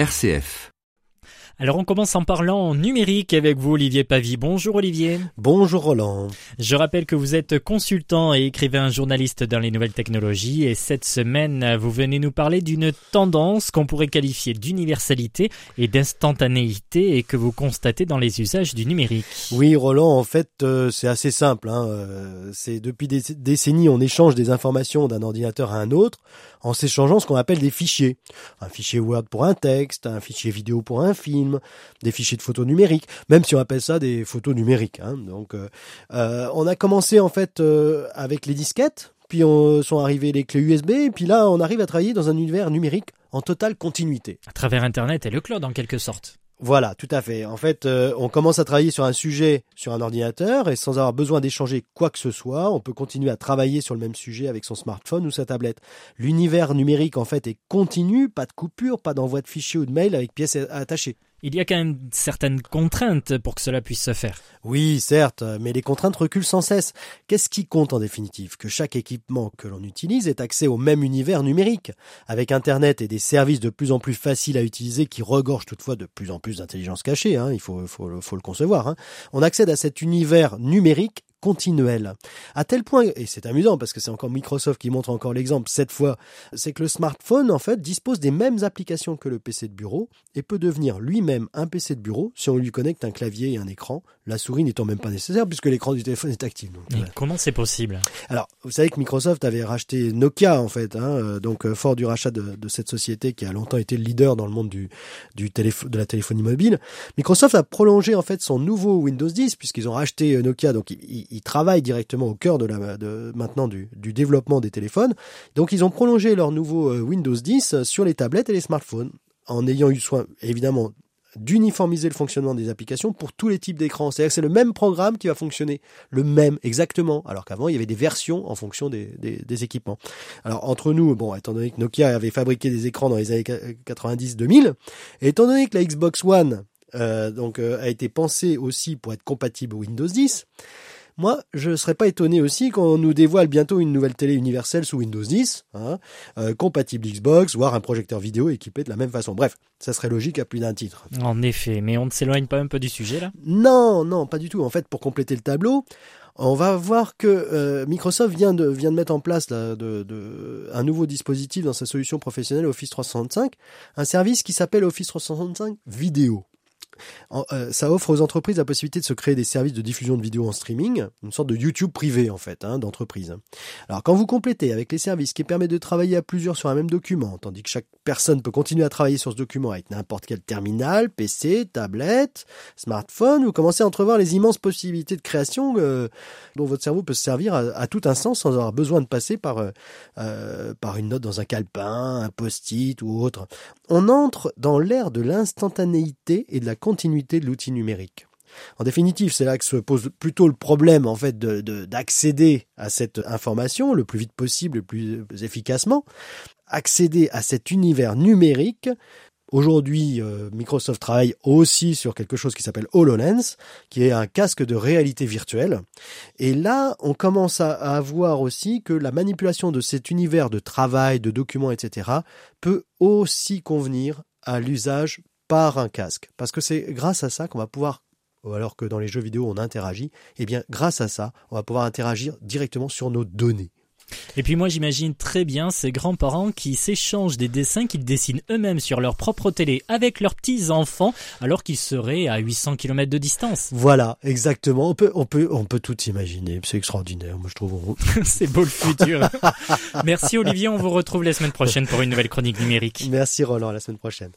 RCF. Alors on commence en parlant numérique avec vous Olivier Pavie. Bonjour Olivier. Bonjour Roland. Je rappelle que vous êtes consultant et écrivain journaliste dans les nouvelles technologies et cette semaine vous venez nous parler d'une tendance qu'on pourrait qualifier d'universalité et d'instantanéité et que vous constatez dans les usages du numérique. Oui Roland, en fait euh, c'est assez simple. Hein. Euh, c'est depuis des décennies on échange des informations d'un ordinateur à un autre en s'échangeant ce qu'on appelle des fichiers. Un fichier Word pour un texte, un fichier vidéo pour un film, des fichiers de photos numériques, même si on appelle ça des photos numériques. Hein. Donc, euh, euh, on a commencé en fait euh, avec les disquettes, puis on, sont arrivées les clés USB, et puis là, on arrive à travailler dans un univers numérique en totale continuité. À travers Internet et le cloud en quelque sorte. Voilà, tout à fait. En fait, euh, on commence à travailler sur un sujet sur un ordinateur et sans avoir besoin d'échanger quoi que ce soit, on peut continuer à travailler sur le même sujet avec son smartphone ou sa tablette. L'univers numérique, en fait, est continu, pas de coupure, pas d'envoi de fichiers ou de mails avec pièces attachées. Il y a quand même certaines contraintes pour que cela puisse se faire. Oui, certes, mais les contraintes reculent sans cesse. Qu'est-ce qui compte en définitive? Que chaque équipement que l'on utilise ait accès au même univers numérique? Avec Internet et des services de plus en plus faciles à utiliser qui regorgent toutefois de plus en plus d'intelligence cachée, hein, il faut, le concevoir, hein, on accède à cet univers numérique continuelle. À tel point, et c'est amusant parce que c'est encore Microsoft qui montre encore l'exemple cette fois, c'est que le smartphone en fait dispose des mêmes applications que le PC de bureau et peut devenir lui-même un PC de bureau si on lui connecte un clavier et un écran, la souris n'étant même pas nécessaire puisque l'écran du téléphone est actif. Comment c'est possible? Alors, vous savez que Microsoft avait racheté Nokia en fait, hein, euh, donc euh, fort du rachat de, de, cette société qui a longtemps été le leader dans le monde du, du de la téléphonie mobile. Microsoft a prolongé en fait son nouveau Windows 10 puisqu'ils ont racheté euh, Nokia, donc ils, ils travaillent directement au cœur de la de, maintenant du, du, développement des téléphones. Donc ils ont prolongé leur nouveau Windows 10 sur les tablettes et les smartphones en ayant eu soin évidemment d'uniformiser le fonctionnement des applications pour tous les types d'écrans. C'est-à-dire que c'est le même programme qui va fonctionner, le même exactement, alors qu'avant il y avait des versions en fonction des, des, équipements. Alors entre nous, bon, étant donné que Nokia avait fabriqué des écrans dans les années 90-2000, et étant donné que la Xbox One euh, donc euh, a été pensée aussi pour être compatible Windows 10, moi, je ne serais pas étonné aussi qu'on nous dévoile bientôt une nouvelle télé universelle sous Windows 10, hein, euh, compatible Xbox, voire un projecteur vidéo équipé de la même façon. Bref, ça serait logique à plus d'un titre. En effet, mais on ne s'éloigne pas un peu du sujet là? Non, non, pas du tout. En fait, pour compléter le tableau, on va voir que euh, Microsoft vient de, vient de mettre en place là, de, de, un nouveau dispositif dans sa solution professionnelle Office 365, un service qui s'appelle Office 365 Vidéo. Euh, ça offre aux entreprises la possibilité de se créer des services de diffusion de vidéos en streaming, une sorte de YouTube privé en fait, hein, d'entreprise. Alors quand vous complétez avec les services qui permettent de travailler à plusieurs sur un même document, tandis que chaque personne peut continuer à travailler sur ce document avec n'importe quel terminal, PC, tablette, smartphone, vous commencez à entrevoir les immenses possibilités de création euh, dont votre cerveau peut se servir à, tout instant sans avoir besoin de passer par, euh, par une note dans un calepin, un post-it ou autre. On entre dans l'ère de l'instantanéité et de la continuité de l'outil numérique. En définitive, c'est là que se pose plutôt le problème en fait d'accéder de, à cette information le plus vite possible, le plus efficacement, accéder à cet univers numérique Aujourd'hui, euh, Microsoft travaille aussi sur quelque chose qui s'appelle HoloLens, qui est un casque de réalité virtuelle. Et là, on commence à, à voir aussi que la manipulation de cet univers de travail, de documents, etc., peut aussi convenir à l'usage par un casque. Parce que c'est grâce à ça qu'on va pouvoir alors que dans les jeux vidéo on interagit, eh bien grâce à ça, on va pouvoir interagir directement sur nos données. Et puis moi j'imagine très bien ces grands-parents qui s'échangent des dessins qu'ils dessinent eux-mêmes sur leur propre télé avec leurs petits-enfants alors qu'ils seraient à 800 km de distance. Voilà, exactement. On peut, on peut, on peut tout imaginer. C'est extraordinaire, moi je trouve. C'est beau le futur. Merci Olivier, on vous retrouve la semaine prochaine pour une nouvelle chronique numérique. Merci Roland, la semaine prochaine.